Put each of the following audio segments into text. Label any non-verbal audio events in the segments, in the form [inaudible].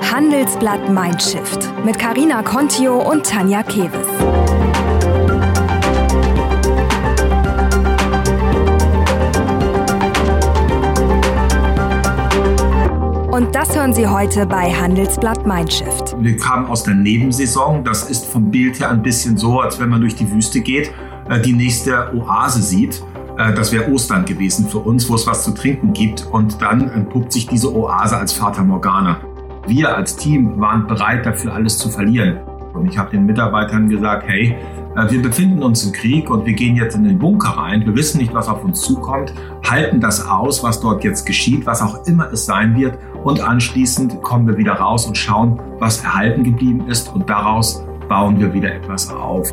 Handelsblatt Mindshift mit Karina Contio und Tanja Keves. Und das hören Sie heute bei Handelsblatt Mindshift. Wir kamen aus der Nebensaison. Das ist vom Bild her ein bisschen so, als wenn man durch die Wüste geht, äh, die nächste Oase sieht. Äh, das wäre Ostern gewesen für uns, wo es was zu trinken gibt. Und dann entpuppt sich diese Oase als Fata Morgana. Wir als Team waren bereit dafür, alles zu verlieren. Und ich habe den Mitarbeitern gesagt, hey, äh, wir befinden uns im Krieg und wir gehen jetzt in den Bunker rein. Wir wissen nicht, was auf uns zukommt, halten das aus, was dort jetzt geschieht, was auch immer es sein wird. Und anschließend kommen wir wieder raus und schauen, was erhalten geblieben ist. Und daraus bauen wir wieder etwas auf.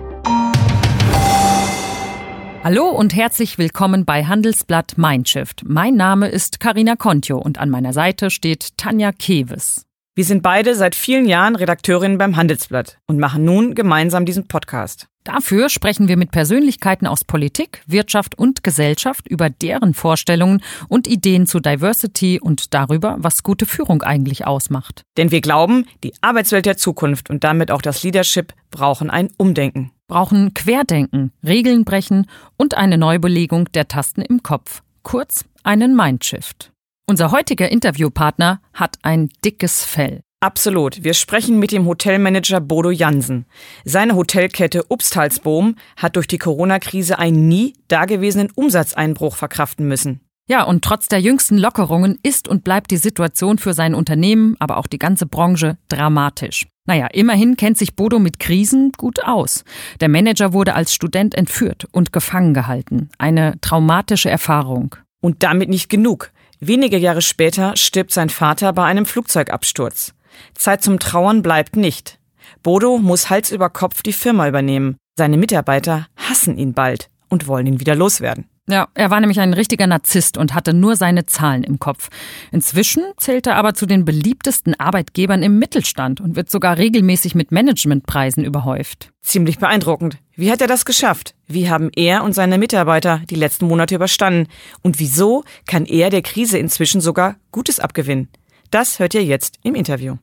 Hallo und herzlich willkommen bei Handelsblatt Mindshift. Mein Name ist Karina Kontio und an meiner Seite steht Tanja Keves. Wir sind beide seit vielen Jahren Redakteurinnen beim Handelsblatt und machen nun gemeinsam diesen Podcast. Dafür sprechen wir mit Persönlichkeiten aus Politik, Wirtschaft und Gesellschaft über deren Vorstellungen und Ideen zu Diversity und darüber, was gute Führung eigentlich ausmacht. Denn wir glauben, die Arbeitswelt der Zukunft und damit auch das Leadership brauchen ein Umdenken brauchen Querdenken, Regeln brechen und eine Neubelegung der Tasten im Kopf, kurz einen Mindshift. Unser heutiger Interviewpartner hat ein dickes Fell. Absolut. Wir sprechen mit dem Hotelmanager Bodo Jansen. Seine Hotelkette Upstalsboom hat durch die Corona-Krise einen nie dagewesenen Umsatzeinbruch verkraften müssen. Ja, und trotz der jüngsten Lockerungen ist und bleibt die Situation für sein Unternehmen, aber auch die ganze Branche dramatisch. Naja, immerhin kennt sich Bodo mit Krisen gut aus. Der Manager wurde als Student entführt und gefangen gehalten. Eine traumatische Erfahrung. Und damit nicht genug. Wenige Jahre später stirbt sein Vater bei einem Flugzeugabsturz. Zeit zum Trauern bleibt nicht. Bodo muss Hals über Kopf die Firma übernehmen. Seine Mitarbeiter hassen ihn bald und wollen ihn wieder loswerden. Ja, er war nämlich ein richtiger Narzisst und hatte nur seine Zahlen im Kopf. Inzwischen zählt er aber zu den beliebtesten Arbeitgebern im Mittelstand und wird sogar regelmäßig mit Managementpreisen überhäuft. Ziemlich beeindruckend. Wie hat er das geschafft? Wie haben er und seine Mitarbeiter die letzten Monate überstanden? Und wieso kann er der Krise inzwischen sogar Gutes abgewinnen? Das hört ihr jetzt im Interview.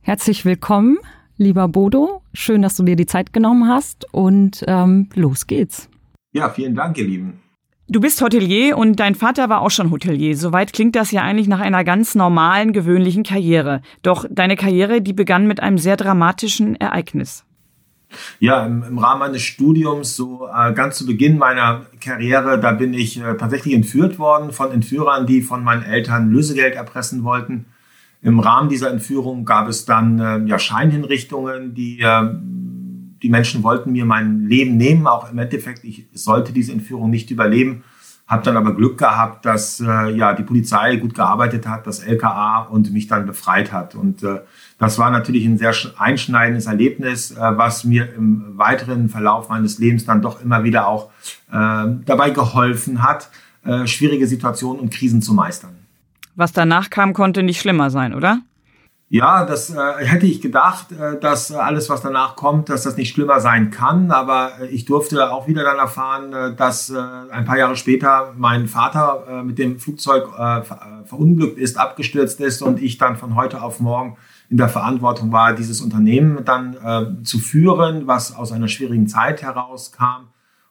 Herzlich willkommen lieber Bodo. Schön, dass du dir die Zeit genommen hast und ähm, los geht's. Ja, vielen Dank, ihr Lieben. Du bist Hotelier und dein Vater war auch schon Hotelier. Soweit klingt das ja eigentlich nach einer ganz normalen, gewöhnlichen Karriere. Doch deine Karriere, die begann mit einem sehr dramatischen Ereignis. Ja, im, im Rahmen meines Studiums, so äh, ganz zu Beginn meiner Karriere, da bin ich äh, tatsächlich entführt worden von Entführern, die von meinen Eltern Lösegeld erpressen wollten. Im Rahmen dieser Entführung gab es dann äh, ja, Scheinhinrichtungen, die, äh, die Menschen wollten mir mein Leben nehmen. Auch im Endeffekt, ich sollte diese Entführung nicht überleben. Habe dann aber Glück gehabt, dass äh, ja, die Polizei gut gearbeitet hat, das LKA und mich dann befreit hat. Und äh, das war natürlich ein sehr einschneidendes Erlebnis, äh, was mir im weiteren Verlauf meines Lebens dann doch immer wieder auch äh, dabei geholfen hat, äh, schwierige Situationen und Krisen zu meistern. Was danach kam, konnte nicht schlimmer sein, oder? Ja, das äh, hätte ich gedacht, äh, dass alles, was danach kommt, dass das nicht schlimmer sein kann. Aber äh, ich durfte auch wieder dann erfahren, äh, dass äh, ein paar Jahre später mein Vater äh, mit dem Flugzeug ver verunglückt ist, abgestürzt ist und ich dann von heute auf morgen in der Verantwortung war, dieses Unternehmen dann zu führen, was aus einer schwierigen Zeit herauskam.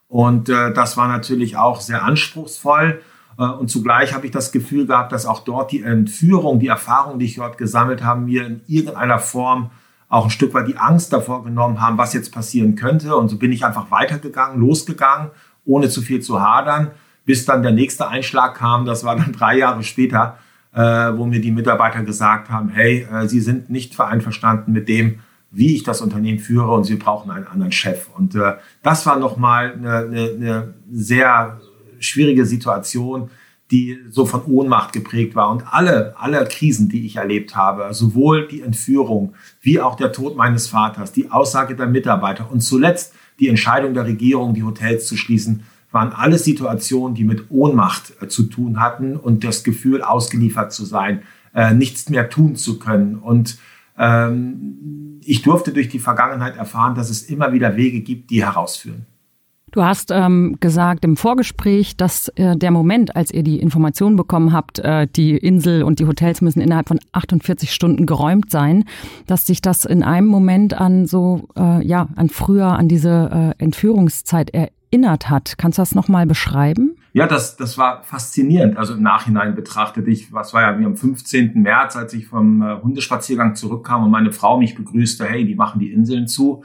Und das war natürlich auch sehr anspruchsvoll. Äh, und zugleich habe ich das Gefühl gehabt, dass auch dort die Entführung, die Erfahrungen, die ich dort gesammelt habe, mir in irgendeiner Form auch ein Stück weit die Angst davor genommen haben, was jetzt passieren könnte. Und so bin ich einfach weitergegangen, losgegangen, ohne zu viel zu hadern, bis dann der nächste Einschlag kam. Das war dann drei Jahre später, äh, wo mir die Mitarbeiter gesagt haben, hey, äh, Sie sind nicht einverstanden mit dem, wie ich das Unternehmen führe und Sie brauchen einen anderen Chef. Und das war nochmal eine, eine, eine sehr schwierige Situation, die so von Ohnmacht geprägt war. Und alle, alle Krisen, die ich erlebt habe, sowohl die Entführung wie auch der Tod meines Vaters, die Aussage der Mitarbeiter und zuletzt die Entscheidung der Regierung, die Hotels zu schließen, waren alles Situationen, die mit Ohnmacht äh, zu tun hatten und das Gefühl, ausgeliefert zu sein, äh, nichts mehr tun zu können. Und ähm, ich durfte durch die Vergangenheit erfahren, dass es immer wieder Wege gibt, die herausführen. Du hast ähm, gesagt im Vorgespräch, dass äh, der Moment, als ihr die Information bekommen habt, äh, die Insel und die Hotels müssen innerhalb von 48 Stunden geräumt sein, dass sich das in einem Moment an so, äh, ja, an früher, an diese äh, Entführungszeit erinnert hat. Kannst du das nochmal beschreiben? Ja, das, das war faszinierend. Also im Nachhinein betrachtet ich, was war ja wie am 15. März, als ich vom äh, Hundespaziergang zurückkam und meine Frau mich begrüßte, hey, die machen die Inseln zu.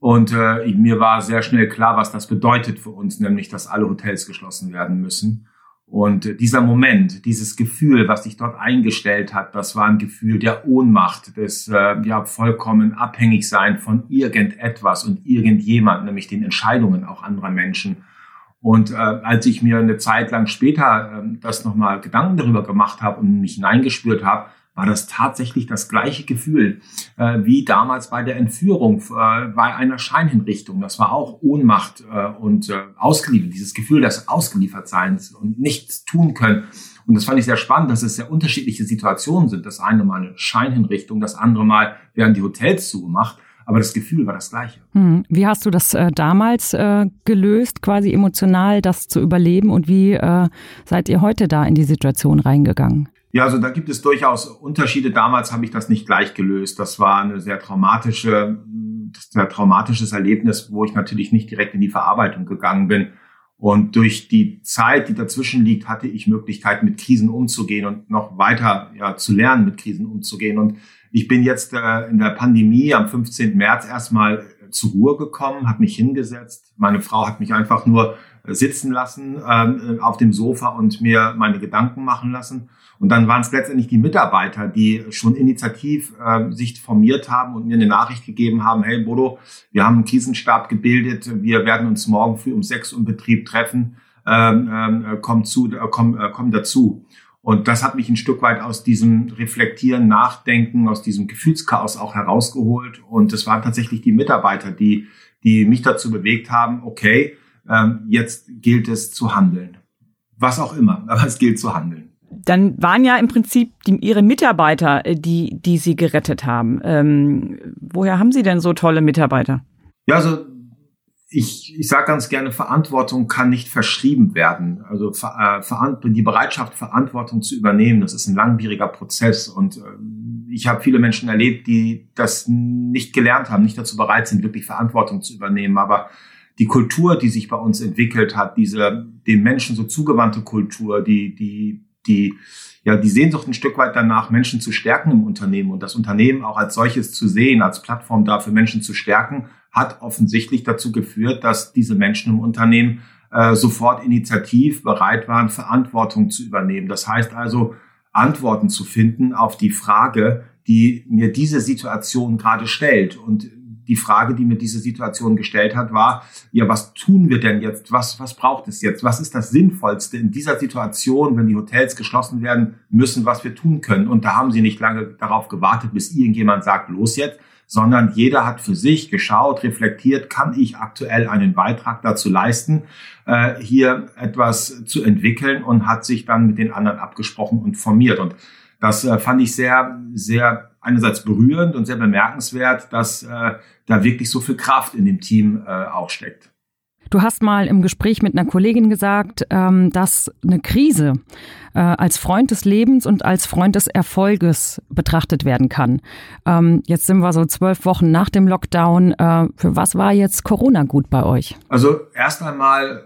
Und äh, mir war sehr schnell klar, was das bedeutet für uns, nämlich dass alle Hotels geschlossen werden müssen. Und äh, dieser Moment, dieses Gefühl, was sich dort eingestellt hat, das war ein Gefühl der Ohnmacht, des äh, ja vollkommen abhängig sein von irgendetwas und irgendjemand, nämlich den Entscheidungen auch anderer Menschen. Und äh, als ich mir eine Zeit lang später äh, das nochmal Gedanken darüber gemacht habe und mich hineingespürt habe, war das tatsächlich das gleiche Gefühl äh, wie damals bei der Entführung, äh, bei einer Scheinhinrichtung. Das war auch Ohnmacht äh, und äh, ausgeliefert, dieses Gefühl des Ausgeliefertseins und nichts tun können. Und das fand ich sehr spannend, dass es sehr unterschiedliche Situationen sind. Das eine Mal eine Scheinhinrichtung, das andere Mal werden die Hotels zugemacht. Aber das Gefühl war das gleiche. Hm. Wie hast du das äh, damals äh, gelöst, quasi emotional das zu überleben? Und wie äh, seid ihr heute da in die Situation reingegangen? Ja, also da gibt es durchaus Unterschiede. Damals habe ich das nicht gleich gelöst. Das war eine sehr traumatische, sehr traumatisches Erlebnis, wo ich natürlich nicht direkt in die Verarbeitung gegangen bin. Und durch die Zeit, die dazwischen liegt, hatte ich Möglichkeiten, mit Krisen umzugehen und noch weiter ja, zu lernen, mit Krisen umzugehen. Und ich bin jetzt äh, in der Pandemie am 15. März erstmal zur Ruhe gekommen, habe mich hingesetzt. Meine Frau hat mich einfach nur sitzen lassen ähm, auf dem Sofa und mir meine Gedanken machen lassen. Und dann waren es letztendlich die Mitarbeiter, die schon initiativ äh, sich formiert haben und mir eine Nachricht gegeben haben, hey Bodo, wir haben einen Krisenstab gebildet, wir werden uns morgen früh um sechs im Betrieb treffen, ähm, ähm, komm, zu, äh, komm, äh, komm dazu. Und das hat mich ein Stück weit aus diesem Reflektieren, Nachdenken, aus diesem Gefühlschaos auch herausgeholt. Und es waren tatsächlich die Mitarbeiter, die, die mich dazu bewegt haben, okay, ähm, jetzt gilt es zu handeln. Was auch immer, [laughs] aber es gilt zu handeln. Dann waren ja im Prinzip die, Ihre Mitarbeiter, äh, die, die Sie gerettet haben. Ähm, woher haben Sie denn so tolle Mitarbeiter? Ja, also ich, ich sage ganz gerne, Verantwortung kann nicht verschrieben werden. Also äh, die Bereitschaft, Verantwortung zu übernehmen, das ist ein langwieriger Prozess. Und äh, ich habe viele Menschen erlebt, die das nicht gelernt haben, nicht dazu bereit sind, wirklich Verantwortung zu übernehmen. Aber die Kultur, die sich bei uns entwickelt hat, diese den Menschen so zugewandte Kultur, die, die, die, ja, die Sehnsucht ein Stück weit danach, Menschen zu stärken im Unternehmen und das Unternehmen auch als solches zu sehen, als Plattform dafür Menschen zu stärken, hat offensichtlich dazu geführt, dass diese Menschen im Unternehmen äh, sofort initiativ bereit waren, Verantwortung zu übernehmen. Das heißt also, Antworten zu finden auf die Frage, die mir diese Situation gerade stellt. Und die Frage, die mir diese Situation gestellt hat, war, ja, was tun wir denn jetzt? Was, was braucht es jetzt? Was ist das Sinnvollste in dieser Situation, wenn die Hotels geschlossen werden müssen, was wir tun können? Und da haben sie nicht lange darauf gewartet, bis irgendjemand sagt, los jetzt, sondern jeder hat für sich geschaut, reflektiert, kann ich aktuell einen Beitrag dazu leisten, äh, hier etwas zu entwickeln und hat sich dann mit den anderen abgesprochen und formiert. Und das äh, fand ich sehr, sehr einerseits berührend und sehr bemerkenswert, dass äh, da wirklich so viel Kraft in dem Team äh, auch steckt. Du hast mal im Gespräch mit einer Kollegin gesagt, ähm, dass eine Krise äh, als Freund des Lebens und als Freund des Erfolges betrachtet werden kann. Ähm, jetzt sind wir so zwölf Wochen nach dem Lockdown. Äh, für was war jetzt Corona gut bei euch? Also erst einmal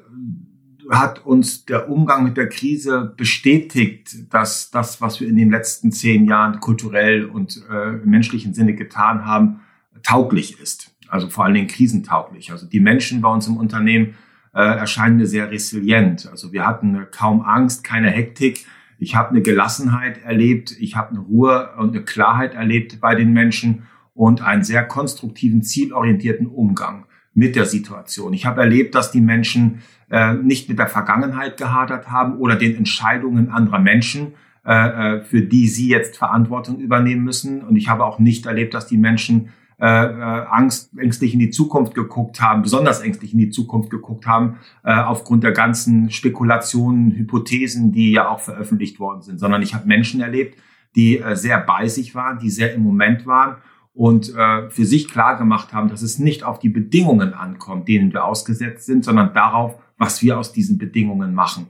hat uns der Umgang mit der Krise bestätigt, dass das, was wir in den letzten zehn Jahren kulturell und äh, im menschlichen Sinne getan haben, tauglich ist. Also vor allen Dingen krisentauglich. Also die Menschen bei uns im Unternehmen äh, erscheinen mir sehr resilient. Also wir hatten kaum Angst, keine Hektik. Ich habe eine Gelassenheit erlebt, ich habe eine Ruhe und eine Klarheit erlebt bei den Menschen und einen sehr konstruktiven, zielorientierten Umgang mit der Situation. Ich habe erlebt, dass die Menschen äh, nicht mit der Vergangenheit gehadert haben oder den Entscheidungen anderer Menschen, äh, äh, für die sie jetzt Verantwortung übernehmen müssen. Und ich habe auch nicht erlebt, dass die Menschen äh, äh, Angst, ängstlich in die Zukunft geguckt haben, besonders ängstlich in die Zukunft geguckt haben, äh, aufgrund der ganzen Spekulationen, Hypothesen, die ja auch veröffentlicht worden sind, sondern ich habe Menschen erlebt, die äh, sehr bei sich waren, die sehr im Moment waren und äh, für sich klar gemacht haben, dass es nicht auf die Bedingungen ankommt, denen wir ausgesetzt sind, sondern darauf, was wir aus diesen Bedingungen machen.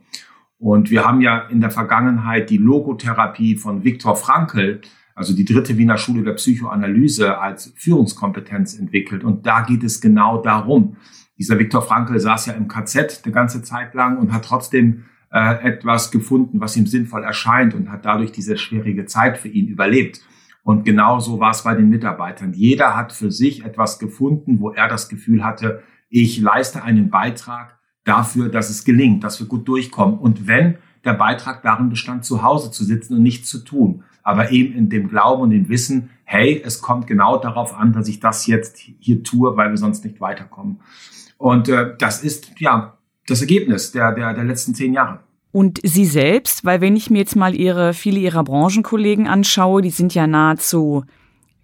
Und wir haben ja in der Vergangenheit die Logotherapie von Viktor Frankl, also die dritte Wiener Schule der Psychoanalyse, als Führungskompetenz entwickelt. Und da geht es genau darum. Dieser Viktor Frankl saß ja im KZ die ganze Zeit lang und hat trotzdem äh, etwas gefunden, was ihm sinnvoll erscheint und hat dadurch diese schwierige Zeit für ihn überlebt. Und genauso war es bei den Mitarbeitern. Jeder hat für sich etwas gefunden, wo er das Gefühl hatte, ich leiste einen Beitrag dafür, dass es gelingt, dass wir gut durchkommen. Und wenn der Beitrag darin bestand, zu Hause zu sitzen und nichts zu tun, aber eben in dem Glauben und dem Wissen, hey, es kommt genau darauf an, dass ich das jetzt hier tue, weil wir sonst nicht weiterkommen. Und äh, das ist ja das Ergebnis der, der, der letzten zehn Jahre. Und Sie selbst, weil wenn ich mir jetzt mal Ihre, viele Ihrer Branchenkollegen anschaue, die sind ja nahezu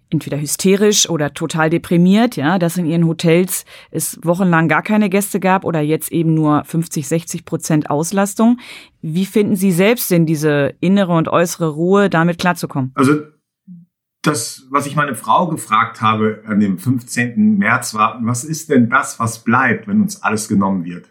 entweder hysterisch oder total deprimiert, ja, dass in ihren Hotels es wochenlang gar keine Gäste gab oder jetzt eben nur 50, 60 Prozent Auslastung. Wie finden Sie selbst denn diese innere und äußere Ruhe, damit klarzukommen? Also das, was ich meine Frau gefragt habe an dem 15. März war, was ist denn das, was bleibt, wenn uns alles genommen wird?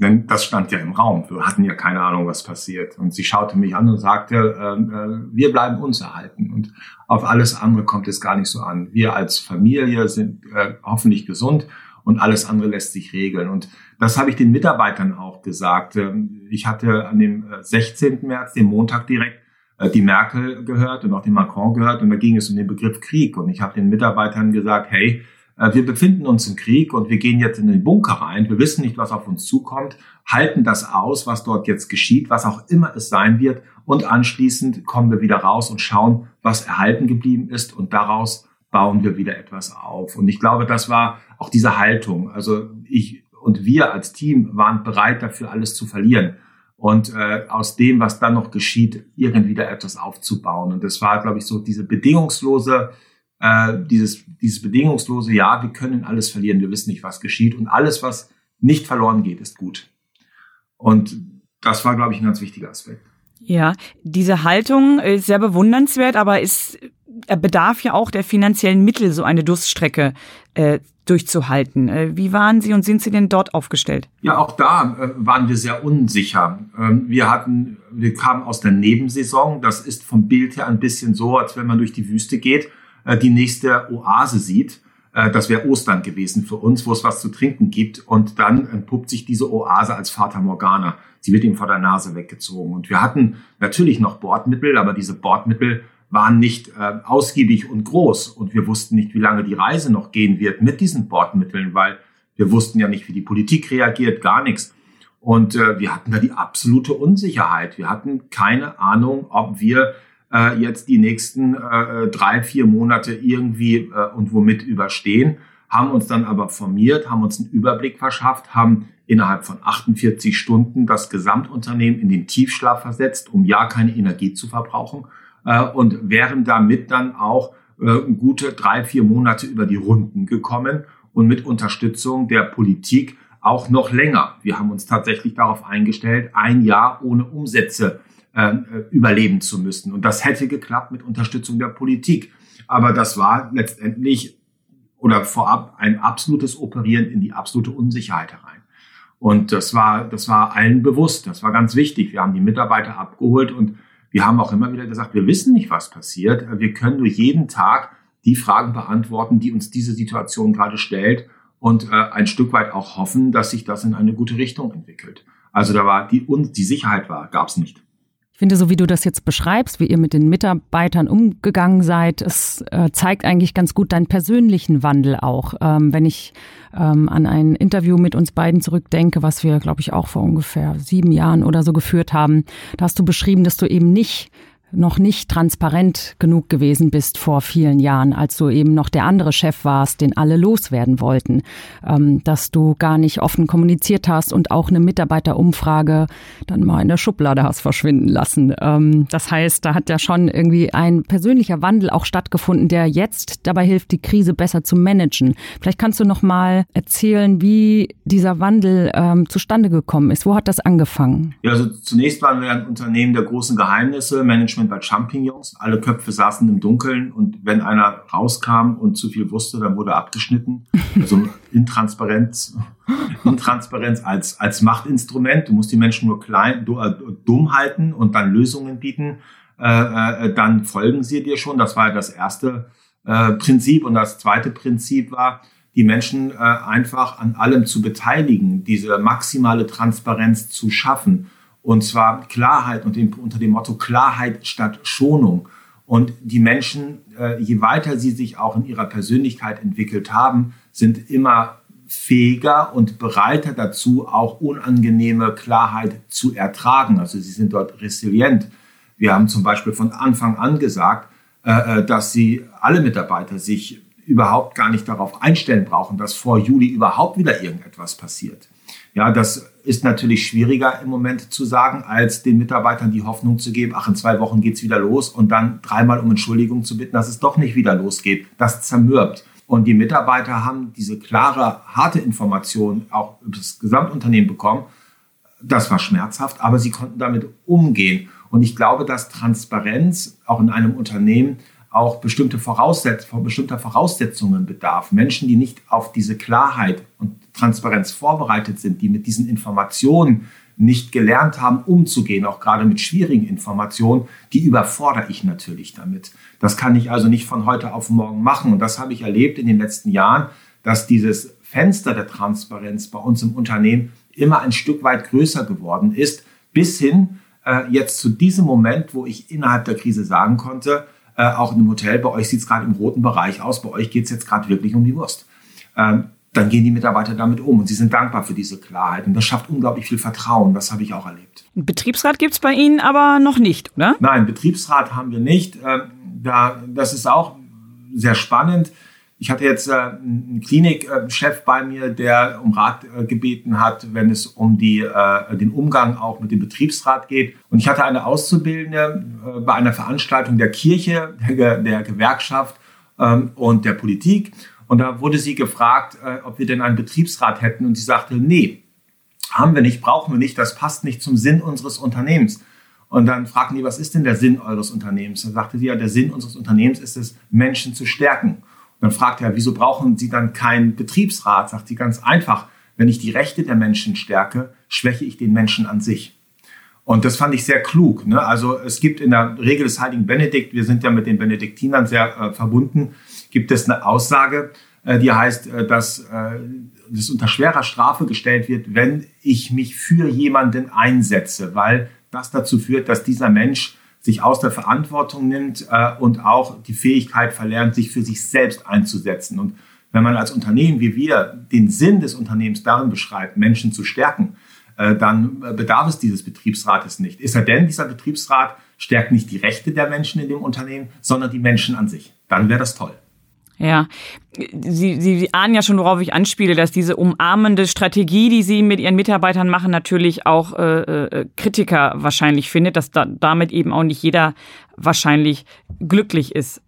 Denn das stand ja im Raum. Wir hatten ja keine Ahnung, was passiert. Und sie schaute mich an und sagte, äh, äh, wir bleiben uns erhalten. Und auf alles andere kommt es gar nicht so an. Wir als Familie sind äh, hoffentlich gesund und alles andere lässt sich regeln. Und das habe ich den Mitarbeitern auch gesagt. Ähm, ich hatte an dem 16. Äh, März, dem Montag direkt, äh, die Merkel gehört und auch den Macron gehört. Und da ging es um den Begriff Krieg. Und ich habe den Mitarbeitern gesagt, hey, wir befinden uns im Krieg und wir gehen jetzt in den Bunker rein. Wir wissen nicht, was auf uns zukommt, halten das aus, was dort jetzt geschieht, was auch immer es sein wird. Und anschließend kommen wir wieder raus und schauen, was erhalten geblieben ist. Und daraus bauen wir wieder etwas auf. Und ich glaube, das war auch diese Haltung. Also ich und wir als Team waren bereit dafür, alles zu verlieren. Und äh, aus dem, was dann noch geschieht, irgendwie wieder etwas aufzubauen. Und das war, glaube ich, so diese bedingungslose äh, dieses, dieses bedingungslose, ja, wir können alles verlieren, wir wissen nicht, was geschieht und alles, was nicht verloren geht, ist gut. Und das war, glaube ich, ein ganz wichtiger Aspekt. Ja, diese Haltung ist sehr bewundernswert, aber es bedarf ja auch der finanziellen Mittel, so eine Durststrecke äh, durchzuhalten. Äh, wie waren Sie und sind Sie denn dort aufgestellt? Ja, auch da äh, waren wir sehr unsicher. Ähm, wir hatten, wir kamen aus der Nebensaison. Das ist vom Bild her ein bisschen so, als wenn man durch die Wüste geht äh, die nächste Oase sieht. Äh, das wäre Ostern gewesen für uns, wo es was zu trinken gibt. Und dann entpuppt sich diese Oase als Fata Morgana. Sie wird ihm vor der Nase weggezogen. Und wir hatten natürlich noch Bordmittel, aber diese Bordmittel waren nicht äh, ausgiebig und groß. Und wir wussten nicht, wie lange die Reise noch gehen wird mit diesen Bordmitteln, weil wir wussten ja nicht, wie die Politik reagiert, gar nichts. Und äh, wir hatten da die absolute Unsicherheit. Wir hatten keine Ahnung, ob wir äh, jetzt die nächsten äh, drei, vier Monate irgendwie äh, und womit überstehen, haben uns dann aber formiert, haben uns einen Überblick verschafft, haben innerhalb von 48 Stunden das Gesamtunternehmen in den Tiefschlaf versetzt, um ja keine Energie zu verbrauchen äh, und wären damit dann auch äh, gute drei, vier Monate über die Runden gekommen und mit Unterstützung der Politik auch noch länger. Wir haben uns tatsächlich darauf eingestellt, ein Jahr ohne Umsätze äh, überleben zu müssen. Und das hätte geklappt mit Unterstützung der Politik. Aber das war letztendlich oder vorab ein absolutes Operieren in die absolute Unsicherheit herein. Und das war, das war allen bewusst. Das war ganz wichtig. Wir haben die Mitarbeiter abgeholt und wir haben auch immer wieder gesagt, wir wissen nicht, was passiert. Wir können nur jeden Tag die Fragen beantworten, die uns diese Situation gerade stellt und äh, ein Stück weit auch hoffen, dass sich das in eine gute Richtung entwickelt. Also da war die, die Sicherheit war, gab es nicht finde, so wie du das jetzt beschreibst, wie ihr mit den Mitarbeitern umgegangen seid, es äh, zeigt eigentlich ganz gut deinen persönlichen Wandel auch. Ähm, wenn ich ähm, an ein Interview mit uns beiden zurückdenke, was wir, glaube ich, auch vor ungefähr sieben Jahren oder so geführt haben, da hast du beschrieben, dass du eben nicht noch nicht transparent genug gewesen bist vor vielen Jahren, als du eben noch der andere Chef warst, den alle loswerden wollten, ähm, dass du gar nicht offen kommuniziert hast und auch eine Mitarbeiterumfrage dann mal in der Schublade hast verschwinden lassen. Ähm, das heißt, da hat ja schon irgendwie ein persönlicher Wandel auch stattgefunden, der jetzt dabei hilft, die Krise besser zu managen. Vielleicht kannst du noch mal erzählen, wie dieser Wandel ähm, zustande gekommen ist. Wo hat das angefangen? Ja, also zunächst waren wir ein Unternehmen der großen Geheimnisse, Management Management bei Champignons. Alle Köpfe saßen im Dunkeln und wenn einer rauskam und zu viel wusste, dann wurde abgeschnitten. Also [laughs] Intransparenz, Intransparenz als, als Machtinstrument. Du musst die Menschen nur klein, äh, dumm halten und dann Lösungen bieten. Äh, äh, dann folgen sie dir schon. Das war das erste äh, Prinzip. Und das zweite Prinzip war, die Menschen äh, einfach an allem zu beteiligen, diese maximale Transparenz zu schaffen. Und zwar Klarheit und dem, unter dem Motto Klarheit statt Schonung. Und die Menschen, äh, je weiter sie sich auch in ihrer Persönlichkeit entwickelt haben, sind immer fähiger und bereiter dazu, auch unangenehme Klarheit zu ertragen. Also sie sind dort resilient. Wir haben zum Beispiel von Anfang an gesagt, äh, äh dass sie alle Mitarbeiter sich überhaupt gar nicht darauf einstellen brauchen, dass vor Juli überhaupt wieder irgendetwas passiert. Ja, das ist natürlich schwieriger im Moment zu sagen, als den Mitarbeitern die Hoffnung zu geben, ach, in zwei Wochen geht's wieder los und dann dreimal um Entschuldigung zu bitten, dass es doch nicht wieder losgeht. Das zermürbt. Und die Mitarbeiter haben diese klare, harte Information auch über das Gesamtunternehmen bekommen. Das war schmerzhaft, aber sie konnten damit umgehen. Und ich glaube, dass Transparenz auch in einem Unternehmen auch bestimmte Voraussetz bestimmter Voraussetzungen bedarf. Menschen, die nicht auf diese Klarheit und Transparenz vorbereitet sind, die mit diesen Informationen nicht gelernt haben, umzugehen, auch gerade mit schwierigen Informationen, die überfordere ich natürlich damit. Das kann ich also nicht von heute auf morgen machen. Und das habe ich erlebt in den letzten Jahren, dass dieses Fenster der Transparenz bei uns im Unternehmen immer ein Stück weit größer geworden ist, bis hin äh, jetzt zu diesem Moment, wo ich innerhalb der Krise sagen konnte, äh, auch in einem Hotel, bei euch sieht es gerade im roten Bereich aus, bei euch geht es jetzt gerade wirklich um die Wurst. Ähm, dann gehen die Mitarbeiter damit um und sie sind dankbar für diese Klarheit. Und das schafft unglaublich viel Vertrauen. Das habe ich auch erlebt. Ein Betriebsrat gibt es bei Ihnen aber noch nicht, oder? Nein, Betriebsrat haben wir nicht. Ähm, da, das ist auch sehr spannend. Ich hatte jetzt äh, einen Klinikchef bei mir, der um Rat äh, gebeten hat, wenn es um die, äh, den Umgang auch mit dem Betriebsrat geht. Und ich hatte eine Auszubildende bei einer Veranstaltung der Kirche, der, der Gewerkschaft ähm, und der Politik. Und da wurde sie gefragt, äh, ob wir denn einen Betriebsrat hätten. Und sie sagte, nee, haben wir nicht, brauchen wir nicht, das passt nicht zum Sinn unseres Unternehmens. Und dann fragten die, was ist denn der Sinn eures Unternehmens? Dann sagte sie, ja, der Sinn unseres Unternehmens ist es, Menschen zu stärken. Dann fragt er, wieso brauchen Sie dann keinen Betriebsrat? Sagt sie ganz einfach, wenn ich die Rechte der Menschen stärke, schwäche ich den Menschen an sich. Und das fand ich sehr klug. Ne? Also es gibt in der Regel des Heiligen Benedikt, wir sind ja mit den Benediktinern sehr äh, verbunden, gibt es eine Aussage, äh, die heißt, äh, dass äh, das unter schwerer Strafe gestellt wird, wenn ich mich für jemanden einsetze, weil das dazu führt, dass dieser Mensch sich aus der Verantwortung nimmt äh, und auch die Fähigkeit verlernt, sich für sich selbst einzusetzen. Und wenn man als Unternehmen wie wir den Sinn des Unternehmens darin beschreibt, Menschen zu stärken, äh, dann bedarf es dieses Betriebsrates nicht. Ist er denn, dieser Betriebsrat stärkt nicht die Rechte der Menschen in dem Unternehmen, sondern die Menschen an sich. Dann wäre das toll. Ja, Sie, Sie, Sie ahnen ja schon, worauf ich anspiele, dass diese umarmende Strategie, die Sie mit Ihren Mitarbeitern machen, natürlich auch äh, äh, Kritiker wahrscheinlich findet, dass da, damit eben auch nicht jeder wahrscheinlich glücklich ist.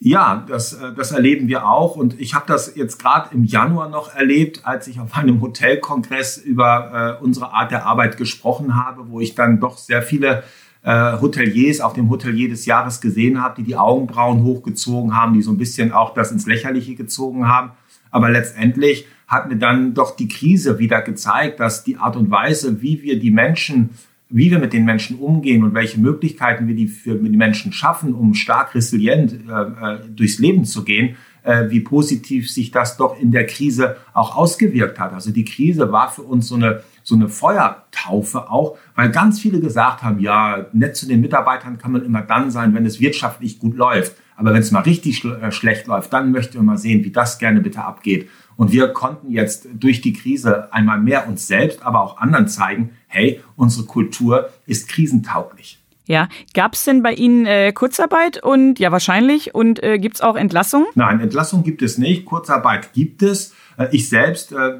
Ja, das, äh, das erleben wir auch. Und ich habe das jetzt gerade im Januar noch erlebt, als ich auf einem Hotelkongress über äh, unsere Art der Arbeit gesprochen habe, wo ich dann doch sehr viele äh, Hoteliers auf dem Hotelier des Jahres gesehen habe, die die Augenbrauen hochgezogen haben, die so ein bisschen auch das ins Lächerliche gezogen haben. Aber letztendlich hat mir dann doch die Krise wieder gezeigt, dass die Art und Weise, wie wir die Menschen, wie wir mit den Menschen umgehen und welche Möglichkeiten wir die für die Menschen schaffen, um stark resilient äh, äh durchs Leben zu gehen, äh, wie positiv sich das doch in der Krise auch ausgewirkt hat. Also die Krise war für uns so eine so eine Feuertaufe auch, weil ganz viele gesagt haben, ja, nett zu den Mitarbeitern kann man immer dann sein, wenn es wirtschaftlich gut läuft. Aber wenn es mal richtig schl äh, schlecht läuft, dann möchten wir mal sehen, wie das gerne bitte abgeht. Und wir konnten jetzt durch die Krise einmal mehr uns selbst, aber auch anderen zeigen, hey, unsere Kultur ist krisentauglich. Ja, gab es denn bei Ihnen äh, Kurzarbeit und ja wahrscheinlich und äh, gibt es auch Entlassung? Nein, Entlassung gibt es nicht. Kurzarbeit gibt es. Äh, ich selbst äh,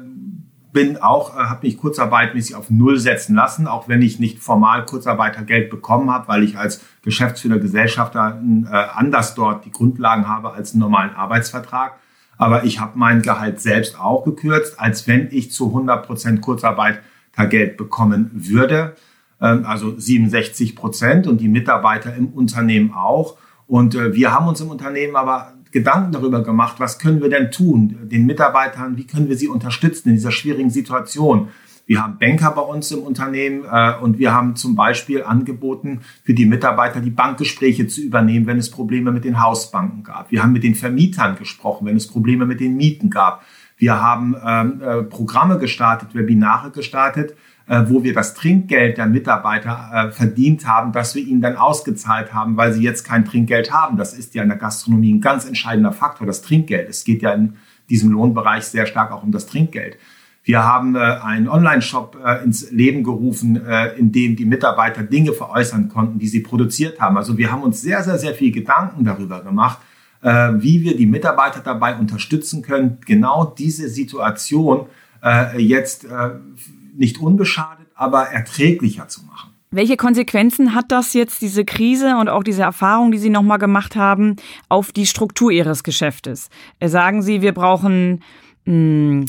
bin auch, äh, habe mich kurzarbeitmäßig auf Null setzen lassen, auch wenn ich nicht formal Kurzarbeitergeld bekommen habe, weil ich als Geschäftsführer Gesellschafter äh, anders dort die Grundlagen habe als einen normalen Arbeitsvertrag. Aber ich habe mein Gehalt selbst auch gekürzt, als wenn ich zu 100 Prozent Kurzarbeitergeld bekommen würde. ähm, also 67 Prozent und die Mitarbeiter im Unternehmen auch. Und äh, wir haben uns im Unternehmen aber Gedanken darüber gemacht, was können wir denn tun, den Mitarbeitern, wie können wir sie unterstützen in dieser schwierigen Situation. Wir haben Banker bei uns im Unternehmen äh, und wir haben zum Beispiel angeboten, für die Mitarbeiter die Bankgespräche zu übernehmen, wenn es Probleme mit den Hausbanken gab. Wir haben mit den Vermietern gesprochen, wenn es Probleme mit den Mieten gab. Wir haben ähm, äh, Programme gestartet, Webinare gestartet, wo wir das Trinkgeld der Mitarbeiter äh, verdient haben, dass wir ihnen dann ausgezahlt haben, weil sie jetzt kein Trinkgeld haben. Das ist ja in der Gastronomie ein ganz entscheidender Faktor, das Trinkgeld. Es geht ja in diesem Lohnbereich sehr stark auch um das Trinkgeld. Wir haben äh, einen Online-Shop äh, ins Leben gerufen, äh, in dem die Mitarbeiter Dinge veräußern konnten, die sie produziert haben. Also wir haben uns sehr, sehr, sehr viel Gedanken darüber gemacht, äh, wie wir die Mitarbeiter dabei unterstützen können, genau diese Situation äh, jetzt äh, nicht unbeschadet, aber erträglicher zu machen. Welche Konsequenzen hat das jetzt, diese Krise und auch diese Erfahrung, die Sie nochmal gemacht haben, auf die Struktur Ihres Geschäftes? Sagen Sie, wir brauchen hm,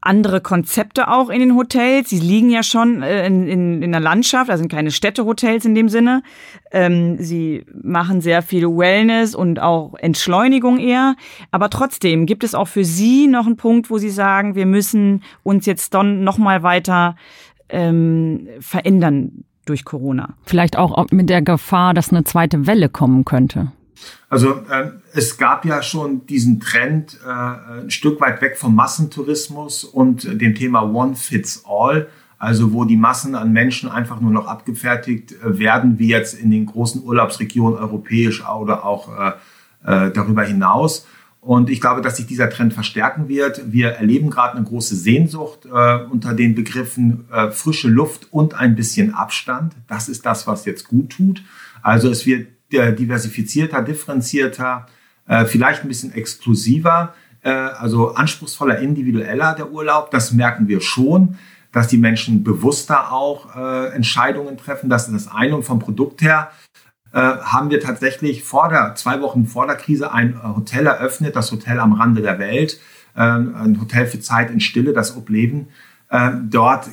andere Konzepte auch in den Hotels. Sie liegen ja schon äh, in, in, in der Landschaft, also sind keine Städtehotels in dem Sinne. Ähm, sie machen sehr viel Wellness und auch Entschleunigung eher. Aber trotzdem gibt es auch für Sie noch einen Punkt, wo Sie sagen, wir müssen uns jetzt dann noch mal weiter ähm, verändern durch Corona. Vielleicht auch mit der Gefahr, dass eine zweite Welle kommen könnte. Also äh, es gab ja schon diesen Trend äh, ein Stück weit weg vom Massentourismus und äh, dem Thema One Fits All, also wo die Massen an Menschen einfach nur noch abgefertigt äh, werden, wie jetzt in den großen Urlaubsregionen europäisch oder auch äh, äh, darüber hinaus. Und ich glaube, dass sich dieser Trend verstärken wird. Wir erleben gerade eine große Sehnsucht unter den Begriffen frische Luft und ein bisschen Abstand. Das ist das, was jetzt gut tut. Also es wird diversifizierter, differenzierter, äh, vielleicht ein bisschen exklusiver, äh, also anspruchsvoller, individueller der Urlaub. Das merken wir schon, dass die Menschen bewusster auch äh, Entscheidungen treffen. Das ist das eine. Und vom Produkt her haben wir tatsächlich vor der, zwei Wochen vor der Krise ein Hotel eröffnet, das Hotel am Rande der Welt, ein Hotel für Zeit in Stille, das Obleben. Dort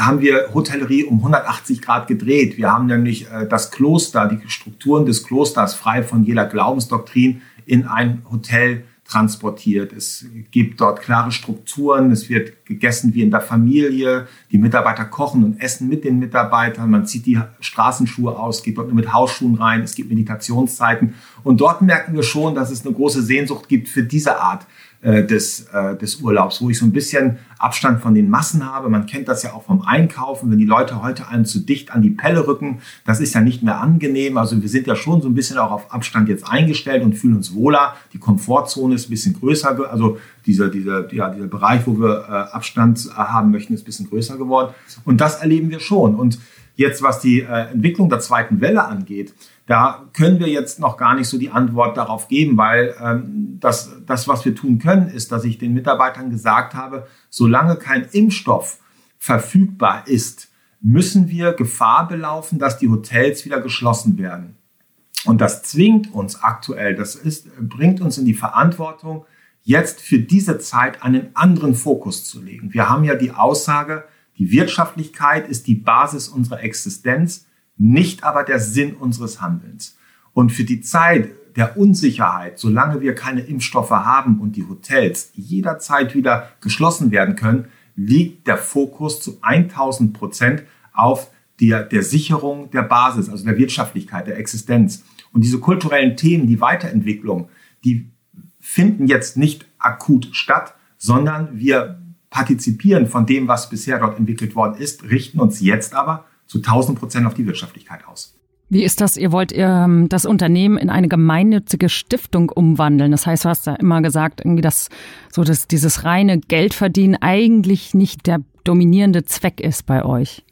haben wir Hotellerie um 180 Grad gedreht. Wir haben nämlich äh, das Kloster, die Strukturen des Klosters frei von jeder Glaubensdoktrin in ein Hotel transportiert. Es gibt dort klare Strukturen. Es wird gegessen wie in der Familie. Die Mitarbeiter kochen und essen mit den Mitarbeitern. Man zieht die Straßenschuhe aus, geht dort nur mit Hausschuhen rein. Es gibt Meditationszeiten. Und dort merken wir schon, dass es eine große Sehnsucht gibt für diese Art äh, des, äh, des Urlaubs, wo ich so ein bisschen Abstand von den Massen habe. Man kennt das ja auch vom Einkaufen, wenn die Leute heute einem zu dicht an die Pelle rücken. Das ist ja nicht mehr angenehm. Also wir sind ja schon so ein bisschen auch auf Abstand jetzt eingestellt und fühlen uns wohler. Die Komfortzone ist ein bisschen größer. Also dieser, dieser, ja, dieser Bereich, wo wir äh, Abstand haben möchten, ist ein bisschen größer geworden. Und das erleben wir schon. Und jetzt, was die äh, Entwicklung der zweiten Welle angeht, da können wir jetzt noch gar nicht so die Antwort darauf geben, weil ähm, das, das, was wir tun können, ist, dass ich den Mitarbeitern gesagt habe, solange kein Impfstoff verfügbar ist, müssen wir Gefahr belaufen, dass die Hotels wieder geschlossen werden. Und das zwingt uns aktuell, das ist, bringt uns in die Verantwortung, jetzt für diese Zeit einen anderen Fokus zu legen. Wir haben ja die Aussage, die Wirtschaftlichkeit ist die Basis unserer Existenz nicht aber der Sinn unseres Handelns. Und für die Zeit der Unsicherheit, solange wir keine Impfstoffe haben und die Hotels jederzeit wieder geschlossen werden können, liegt der Fokus zu 1000 Prozent auf der, der Sicherung der Basis, also der Wirtschaftlichkeit, der Existenz. Und diese kulturellen Themen, die Weiterentwicklung, die finden jetzt nicht akut statt, sondern wir partizipieren von dem, was bisher dort entwickelt worden ist, richten uns jetzt aber zu 1000 Prozent auf die Wirtschaftlichkeit aus. Wie ist das? Ihr wollt ähm, das Unternehmen in eine gemeinnützige Stiftung umwandeln. Das heißt, du hast da immer gesagt, irgendwie, dass so dass dieses reine Geldverdienen eigentlich nicht der dominierende Zweck ist bei euch.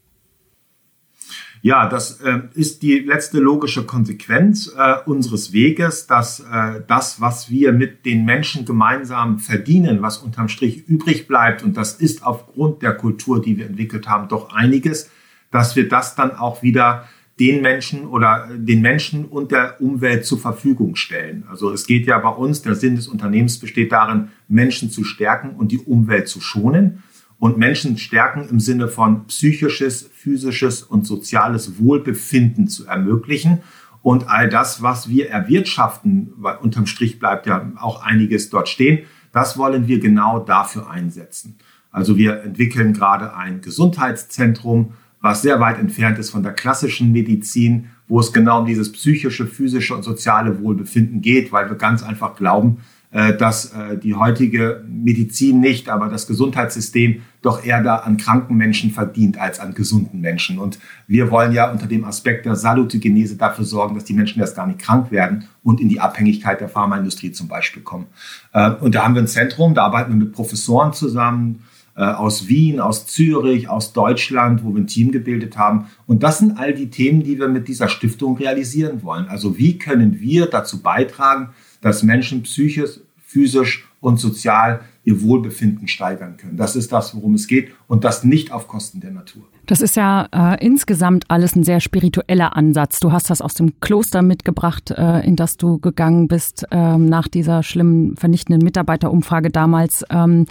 Ja, das äh, ist die letzte logische Konsequenz äh, unseres Weges, dass äh, das, was wir mit den Menschen gemeinsam verdienen, was unterm Strich übrig bleibt, und das ist aufgrund der Kultur, die wir entwickelt haben, doch einiges, dass wir das dann auch wieder den Menschen oder den Menschen und der Umwelt zur Verfügung stellen. Also es geht ja bei uns, der Sinn des Unternehmens besteht darin, Menschen zu stärken und die Umwelt zu schonen. und Menschen stärken im Sinne von psychisches, physisches und soziales Wohlbefinden zu ermöglichen. Und all das, was wir erwirtschaften, weil unterm Strich bleibt ja auch einiges dort stehen, das wollen wir genau dafür einsetzen. Also wir entwickeln gerade ein Gesundheitszentrum, was sehr weit entfernt ist von der klassischen Medizin, wo es genau um dieses psychische, physische und soziale Wohlbefinden geht, weil wir ganz einfach glauben, äh, dass äh, die heutige Medizin nicht, aber das Gesundheitssystem doch eher da an kranken Menschen verdient als an gesunden Menschen. Und wir wollen ja unter dem Aspekt der Salutogenese dafür sorgen, dass die Menschen erst gar nicht krank werden und in die Abhängigkeit der Pharmaindustrie zum Beispiel kommen. Äh, und da haben wir ein Zentrum, da arbeiten wir mit Professoren zusammen aus Wien, aus Zürich, aus Deutschland, wo wir ein Team gebildet haben. Und das sind all die Themen, die wir mit dieser Stiftung realisieren wollen. Also wie können wir dazu beitragen, dass Menschen psychisch, physisch und sozial ihr Wohlbefinden steigern können. Das ist das, worum es geht und das nicht auf Kosten der Natur. Das ist ja äh, insgesamt alles ein sehr spiritueller Ansatz. Du hast das aus dem Kloster mitgebracht, äh, in das du gegangen bist ähm, nach dieser schlimmen, vernichtenden Mitarbeiterumfrage damals. Ähm,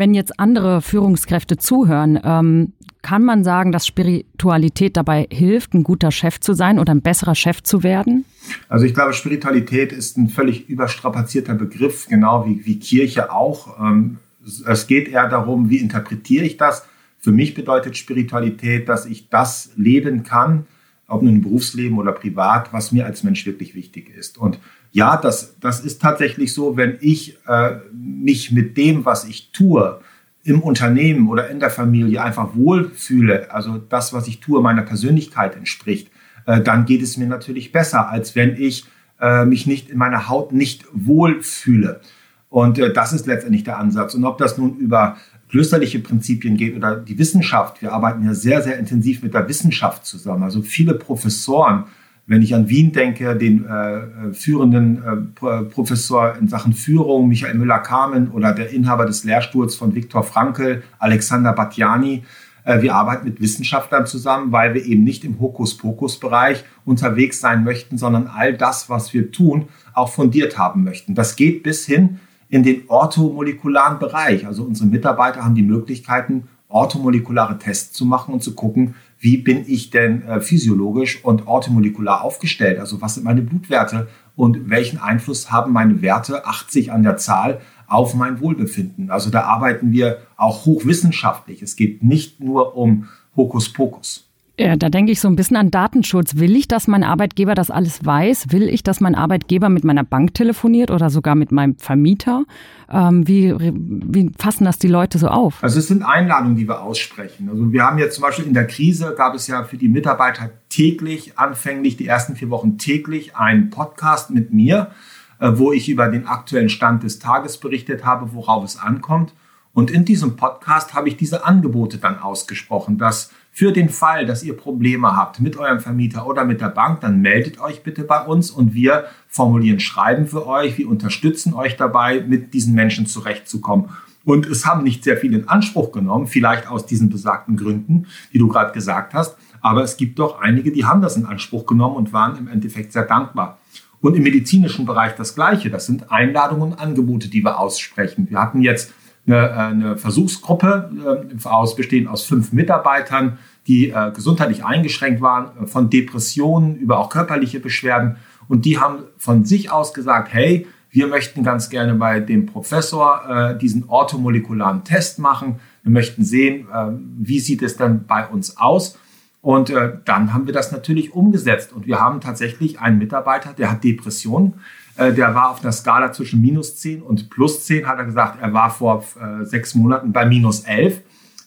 wenn jetzt andere Führungskräfte zuhören, ähm, kann man sagen, dass Spiritualität dabei hilft, ein guter Chef zu sein oder ein besserer Chef zu werden? Also ich glaube, Spiritualität ist ein völlig überstrapazierter Begriff, genau wie, wie Kirche auch. Ähm, es geht eher darum, wie interpretiere ich das. Für mich bedeutet Spiritualität, dass ich das leben kann, ob nun im Berufsleben oder privat, was mir als Mensch wirklich wichtig ist. Und ja, das, das ist tatsächlich so, wenn ich äh, mich mit dem, was ich tue, im Unternehmen oder in der Familie einfach wohlfühle, also das, was ich tue, meiner Persönlichkeit entspricht, äh, dann geht es mir natürlich besser, als wenn ich äh, mich nicht in meiner Haut nicht wohlfühle. Und äh, das ist letztendlich der Ansatz. Und ob das nun über klösterliche Prinzipien geht oder die Wissenschaft, wir arbeiten ja sehr, sehr intensiv mit der Wissenschaft zusammen. Also viele Professoren wenn ich an Wien denke, den äh, führenden äh, Professor in Sachen Führung, Michael Müller-Kamen oder der Inhaber des Lehrstuhls von Viktor Frankl, Alexander Batjani, äh, wir arbeiten mit Wissenschaftlern zusammen, weil wir eben nicht im Hokuspokus-Bereich unterwegs sein möchten, sondern all das, was wir tun, auch fundiert haben möchten. Das geht bis hin in den orthomolekularen Bereich. Also unsere Mitarbeiter haben die Möglichkeiten, orthomolekulare Tests zu machen und zu gucken, wie bin ich denn äh, physiologisch und orthomolekular aufgestellt? Also was sind meine Blutwerte und welchen Einfluss haben meine Werte 80 an der Zahl auf mein Wohlbefinden? Also da arbeiten wir auch hochwissenschaftlich. Es geht nicht nur um Hokuspokus. Ja, da denke ich so ein bisschen an Datenschutz. Will ich, dass mein Arbeitgeber das alles weiß? Will ich, dass mein Arbeitgeber mit meiner Bank telefoniert oder sogar mit meinem Vermieter? Ähm, wie, wie fassen das die Leute so auf? Also es sind Einladungen, die wir aussprechen. Also wir haben jetzt zum Beispiel in der Krise gab es ja für die Mitarbeiter täglich, anfänglich die ersten vier Wochen täglich einen Podcast mit mir, äh, wo ich über den aktuellen Stand des Tages berichtet habe, worauf es ankommt. Und in diesem Podcast habe ich diese Angebote dann ausgesprochen, dass für den Fall, dass ihr Probleme habt mit eurem Vermieter oder mit der Bank, dann meldet euch bitte bei uns und wir formulieren Schreiben für euch. Wir unterstützen euch dabei, mit diesen Menschen zurechtzukommen. Und es haben nicht sehr viele in Anspruch genommen, vielleicht aus diesen besagten Gründen, die du gerade gesagt hast. Aber es gibt doch einige, die haben das in Anspruch genommen und waren im Endeffekt sehr dankbar. Und im medizinischen Bereich das Gleiche. Das sind Einladungen und Angebote, die wir aussprechen. Wir hatten jetzt eine, äh, eine Versuchsgruppe äh, aus, bestehend aus fünf Mitarbeitern, die äh, gesundheitlich eingeschränkt waren, von Depressionen über auch körperliche Beschwerden. Und die haben von sich aus gesagt, hey, wir möchten ganz gerne bei dem Professor äh, diesen orthomolekularen Test machen. Wir möchten sehen, äh, wie sieht es dann bei uns aus. Und äh, dann haben wir das natürlich umgesetzt. Und wir haben tatsächlich einen Mitarbeiter, der hat Depressionen. Äh, der war auf einer Skala zwischen minus 10 und plus 10, hat er gesagt, er war vor äh, sechs Monaten bei minus 11.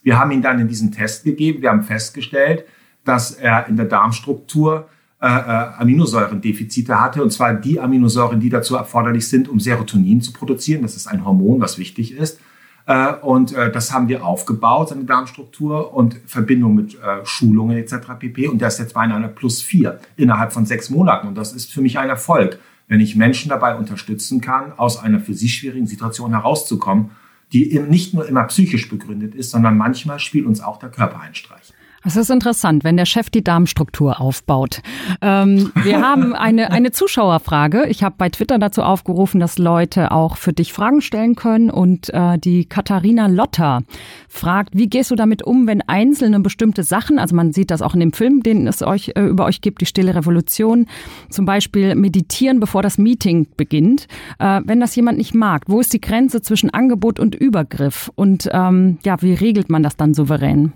Wir haben ihn dann in diesen Test gegeben. Wir haben festgestellt, dass er in der Darmstruktur äh, äh, Aminosäurendefizite hatte, und zwar die Aminosäuren, die dazu erforderlich sind, um Serotonin zu produzieren. Das ist ein Hormon, was wichtig ist. Äh, und äh, das haben wir aufgebaut, seine Darmstruktur und Verbindung mit äh, Schulungen etc. pp. Und der ist jetzt bei einer plus 4 innerhalb von sechs Monaten. Und das ist für mich ein Erfolg wenn ich Menschen dabei unterstützen kann, aus einer für sie schwierigen Situation herauszukommen, die eben nicht nur immer psychisch begründet ist, sondern manchmal spielt uns auch der Körper einen Streich. Es ist interessant, wenn der Chef die Darmstruktur aufbaut. Ähm, wir [laughs] haben eine, eine Zuschauerfrage. Ich habe bei Twitter dazu aufgerufen, dass Leute auch für dich Fragen stellen können. Und äh, die Katharina Lotter fragt, wie gehst du damit um, wenn einzelne bestimmte Sachen, also man sieht das auch in dem Film, den es euch äh, über euch gibt, die Stille Revolution, zum Beispiel meditieren, bevor das Meeting beginnt, äh, wenn das jemand nicht mag, wo ist die Grenze zwischen Angebot und Übergriff? Und ähm, ja, wie regelt man das dann souverän?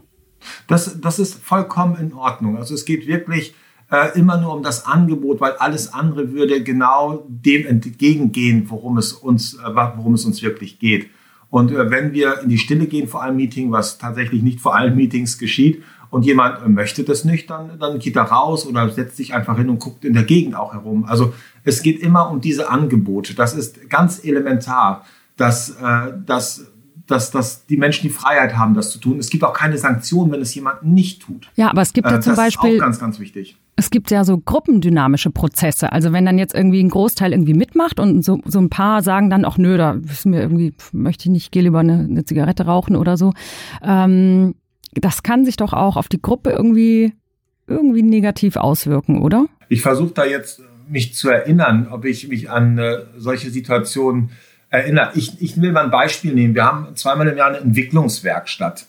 Das, das ist vollkommen in Ordnung. Also es geht wirklich äh, immer nur um das Angebot, weil alles andere würde genau dem entgegengehen, worum es uns, äh, worum es uns wirklich geht. Und äh, wenn wir in die Stille gehen vor einem Meeting, was tatsächlich nicht vor allen Meetings geschieht, und jemand äh, möchte das nicht, dann, dann geht er raus oder setzt sich einfach hin und guckt in der Gegend auch herum. Also es geht immer um diese Angebote. Das ist ganz elementar, dass, äh, dass dass, dass die Menschen die Freiheit haben, das zu tun. Es gibt auch keine Sanktionen, wenn es jemand nicht tut. Ja, aber es gibt ja äh, zum das Beispiel. Das ist auch ganz, ganz wichtig. Es gibt ja so gruppendynamische Prozesse. Also wenn dann jetzt irgendwie ein Großteil irgendwie mitmacht und so, so ein paar sagen dann auch, nö, da wissen wir irgendwie, möchte ich nicht, gehe lieber eine, eine Zigarette rauchen oder so. Ähm, das kann sich doch auch auf die Gruppe irgendwie, irgendwie negativ auswirken, oder? Ich versuche da jetzt mich zu erinnern, ob ich mich an äh, solche Situationen erinnere. Ich, ich will mal ein Beispiel nehmen. Wir haben zweimal im Jahr eine Entwicklungswerkstatt.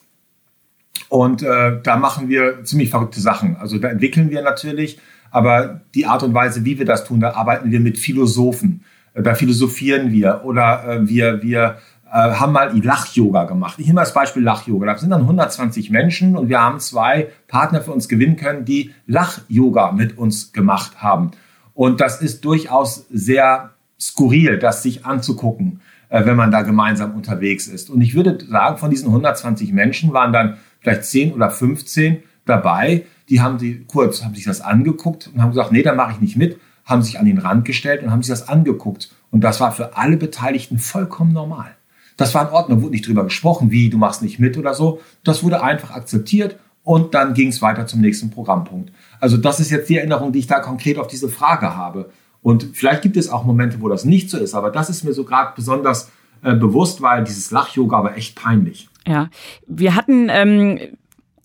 Und äh, da machen wir ziemlich verrückte Sachen. Also da entwickeln wir natürlich, aber die Art und Weise, wie wir das tun, da arbeiten wir mit Philosophen. Äh, da philosophieren wir oder äh, wir, wir äh, haben mal Lach-Yoga gemacht. Ich nehme als Beispiel Lach-Yoga. Da sind dann 120 Menschen und wir haben zwei Partner für uns gewinnen können, die Lach-Yoga mit uns gemacht haben. Und das ist durchaus sehr skurril, das sich anzugucken, äh, wenn man da gemeinsam unterwegs ist. Und ich würde sagen, von diesen 120 Menschen waren dann vielleicht 10 oder 15 dabei, die haben sie kurz, haben sich das angeguckt und haben gesagt, nee, da mache ich nicht mit, haben sich an den Rand gestellt und haben sich das angeguckt. Und das war für alle Beteiligten vollkommen normal. Das war in Ordnung, wurde nicht drüber gesprochen, wie, du machst nicht mit oder so. Das wurde einfach akzeptiert und dann ging es weiter zum nächsten Programmpunkt. Also das ist jetzt die Erinnerung, die ich da konkret auf diese Frage habe. Und vielleicht gibt es auch Momente, wo das nicht so ist, aber das ist mir so gerade besonders äh, bewusst, weil dieses Lach-Yoga war echt peinlich. Ja, wir hatten ähm,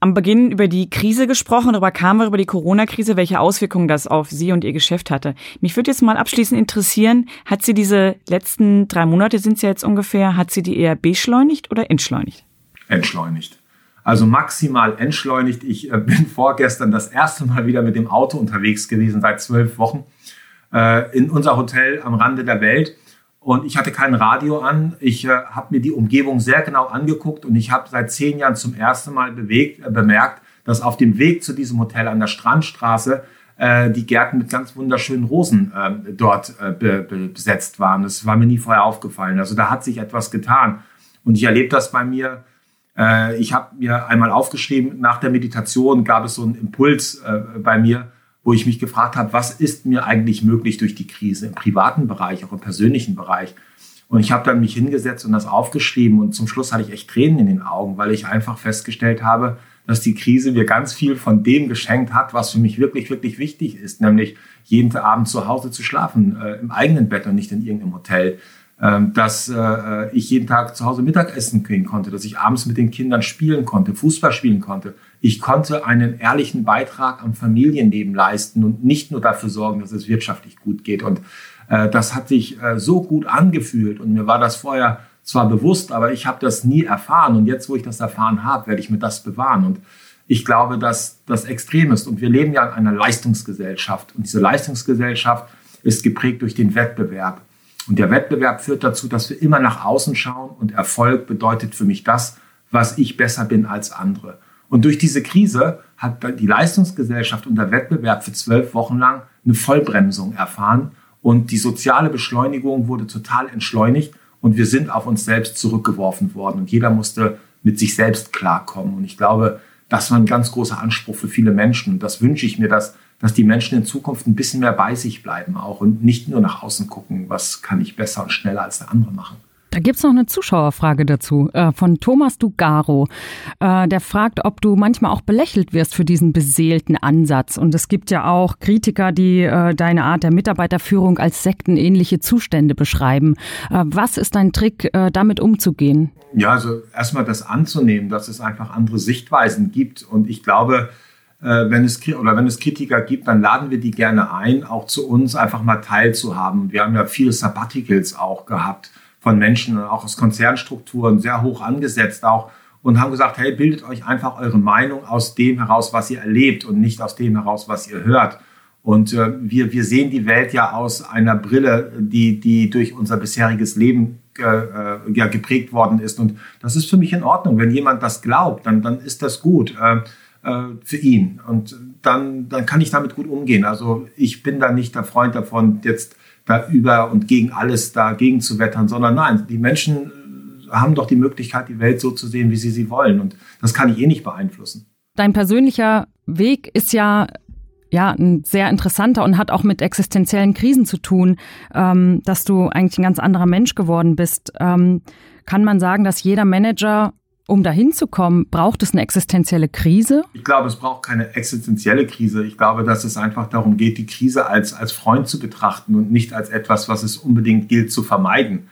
am Beginn über die Krise gesprochen, darüber kamen wir über die Corona-Krise, welche Auswirkungen das auf Sie und Ihr Geschäft hatte. Mich würde jetzt mal abschließend interessieren, hat Sie diese letzten drei Monate, sind es ja jetzt ungefähr, hat Sie die eher beschleunigt oder entschleunigt? Entschleunigt. Also maximal entschleunigt. Ich äh, [laughs] bin vorgestern das erste Mal wieder mit dem Auto unterwegs gewesen, seit zwölf Wochen äh, in unser Hotel am Rande der Welt. Und ich hatte kein Radio an. Ich äh, habe mir die Umgebung sehr genau angeguckt und ich habe seit zehn Jahren zum ersten Mal bewegt, äh, bemerkt, dass auf dem Weg zu diesem Hotel an der Strandstraße äh, die Gärten mit ganz wunderschönen Rosen äh, dort äh, be be besetzt waren. Das war mir nie vorher aufgefallen. Also da hat sich etwas getan. Und ich erlebe das bei mir. Äh, ich habe mir einmal aufgeschrieben, nach der Meditation gab es so einen Impuls äh, bei mir, wo ich mich gefragt habe, was ist mir eigentlich möglich durch die Krise im privaten Bereich, auch im persönlichen Bereich. Und ich habe dann mich hingesetzt und das aufgeschrieben und zum Schluss hatte ich echt Tränen in den Augen, weil ich einfach festgestellt habe, dass die Krise mir ganz viel von dem geschenkt hat, was für mich wirklich, wirklich wichtig ist, nämlich jeden Abend zu Hause zu schlafen, äh, im eigenen Bett und nicht in irgendeinem Hotel. Ähm, dass äh, ich jeden Tag zu Hause Mittagessen gehen konnte, dass ich abends mit den Kindern spielen konnte, Fußball spielen konnte. Ich konnte einen ehrlichen Beitrag am Familienleben leisten und nicht nur dafür sorgen, dass es wirtschaftlich gut geht. Und äh, das hat sich äh, so gut angefühlt und mir war das vorher zwar bewusst, aber ich habe das nie erfahren. Und jetzt, wo ich das erfahren habe, werde ich mir das bewahren. Und ich glaube, dass das extrem ist. Und wir leben ja in einer Leistungsgesellschaft. Und diese Leistungsgesellschaft ist geprägt durch den Wettbewerb. Und der Wettbewerb führt dazu, dass wir immer nach außen schauen und Erfolg bedeutet für mich das, was ich besser bin als andere. Und durch diese Krise hat die Leistungsgesellschaft und der Wettbewerb für zwölf Wochen lang eine Vollbremsung erfahren und die soziale Beschleunigung wurde total entschleunigt und wir sind auf uns selbst zurückgeworfen worden und jeder musste mit sich selbst klarkommen. Und ich glaube, das war ein ganz großer Anspruch für viele Menschen und das wünsche ich mir, dass dass die Menschen in Zukunft ein bisschen mehr bei sich bleiben auch und nicht nur nach außen gucken, was kann ich besser und schneller als der andere machen. Da gibt's noch eine Zuschauerfrage dazu äh, von Thomas Dugaro. Äh, der fragt, ob du manchmal auch belächelt wirst für diesen beseelten Ansatz. Und es gibt ja auch Kritiker, die äh, deine Art der Mitarbeiterführung als sektenähnliche Zustände beschreiben. Äh, was ist dein Trick, äh, damit umzugehen? Ja, also erstmal das anzunehmen, dass es einfach andere Sichtweisen gibt. Und ich glaube, wenn es, oder wenn es Kritiker gibt, dann laden wir die gerne ein, auch zu uns einfach mal teilzuhaben. Wir haben ja viele Sabbaticals auch gehabt von Menschen, auch aus Konzernstrukturen, sehr hoch angesetzt auch und haben gesagt, hey, bildet euch einfach eure Meinung aus dem heraus, was ihr erlebt und nicht aus dem heraus, was ihr hört. Und äh, wir, wir sehen die Welt ja aus einer Brille, die, die durch unser bisheriges Leben äh, äh, ja, geprägt worden ist. Und das ist für mich in Ordnung. Wenn jemand das glaubt, dann, dann ist das gut äh, äh, für ihn. Und dann, dann kann ich damit gut umgehen. Also ich bin da nicht der Freund davon, jetzt da über und gegen alles dagegen zu wettern, sondern nein, die Menschen haben doch die Möglichkeit, die Welt so zu sehen, wie sie sie wollen. Und das kann ich eh nicht beeinflussen. Dein persönlicher Weg ist ja ja, ein sehr interessanter und hat auch mit existenziellen Krisen zu tun, ähm, dass du eigentlich ein ganz anderer Mensch geworden bist. Ähm, kann man sagen, dass jeder Manager um dahin zu kommen, braucht es eine existenzielle Krise? Ich glaube, es braucht keine existenzielle Krise. Ich glaube, dass es einfach darum geht, die Krise als, als Freund zu betrachten und nicht als etwas, was es unbedingt gilt zu vermeiden,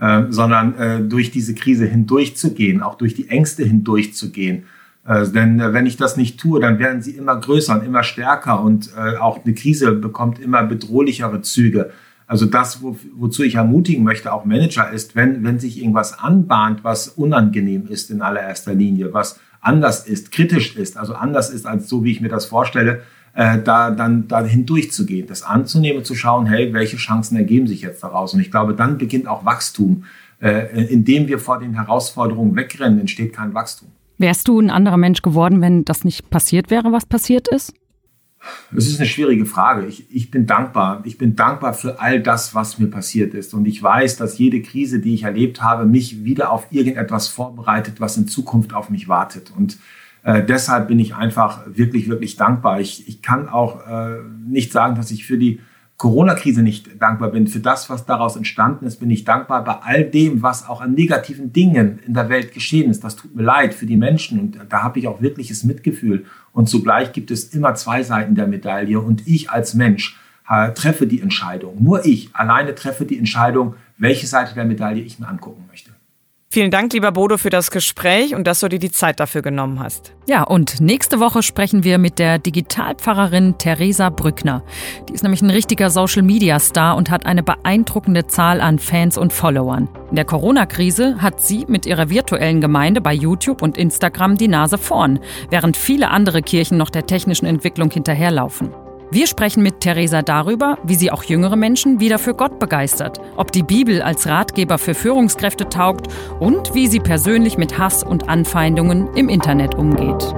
äh, sondern äh, durch diese Krise hindurchzugehen, auch durch die Ängste hindurchzugehen. Äh, denn äh, wenn ich das nicht tue, dann werden sie immer größer und immer stärker und äh, auch eine Krise bekommt immer bedrohlichere Züge. Also das, wo, wozu ich ermutigen möchte, auch Manager, ist, wenn, wenn sich irgendwas anbahnt, was unangenehm ist in allererster Linie, was anders ist, kritisch ist, also anders ist als so, wie ich mir das vorstelle, äh, da dann da hindurchzugehen, das anzunehmen, zu schauen, hey, welche Chancen ergeben sich jetzt daraus? Und ich glaube, dann beginnt auch Wachstum. Äh, indem wir vor den Herausforderungen wegrennen, entsteht kein Wachstum. Wärst du ein anderer Mensch geworden, wenn das nicht passiert wäre, was passiert ist? Es ist eine schwierige Frage. Ich, ich bin dankbar. Ich bin dankbar für all das, was mir passiert ist. Und ich weiß, dass jede Krise, die ich erlebt habe, mich wieder auf irgendetwas vorbereitet, was in Zukunft auf mich wartet. Und äh, deshalb bin ich einfach wirklich, wirklich dankbar. Ich, ich kann auch äh, nicht sagen, dass ich für die Corona-Krise nicht dankbar bin. Für das, was daraus entstanden ist, bin ich dankbar bei all dem, was auch an negativen Dingen in der Welt geschehen ist. Das tut mir leid für die Menschen und da habe ich auch wirkliches Mitgefühl. Und zugleich gibt es immer zwei Seiten der Medaille und ich als Mensch äh, treffe die Entscheidung. Nur ich alleine treffe die Entscheidung, welche Seite der Medaille ich mir angucken möchte. Vielen Dank, lieber Bodo, für das Gespräch und dass du dir die Zeit dafür genommen hast. Ja, und nächste Woche sprechen wir mit der Digitalpfarrerin Theresa Brückner. Die ist nämlich ein richtiger Social-Media-Star und hat eine beeindruckende Zahl an Fans und Followern. In der Corona-Krise hat sie mit ihrer virtuellen Gemeinde bei YouTube und Instagram die Nase vorn, während viele andere Kirchen noch der technischen Entwicklung hinterherlaufen. Wir sprechen mit Theresa darüber, wie sie auch jüngere Menschen wieder für Gott begeistert, ob die Bibel als Ratgeber für Führungskräfte taugt und wie sie persönlich mit Hass und Anfeindungen im Internet umgeht.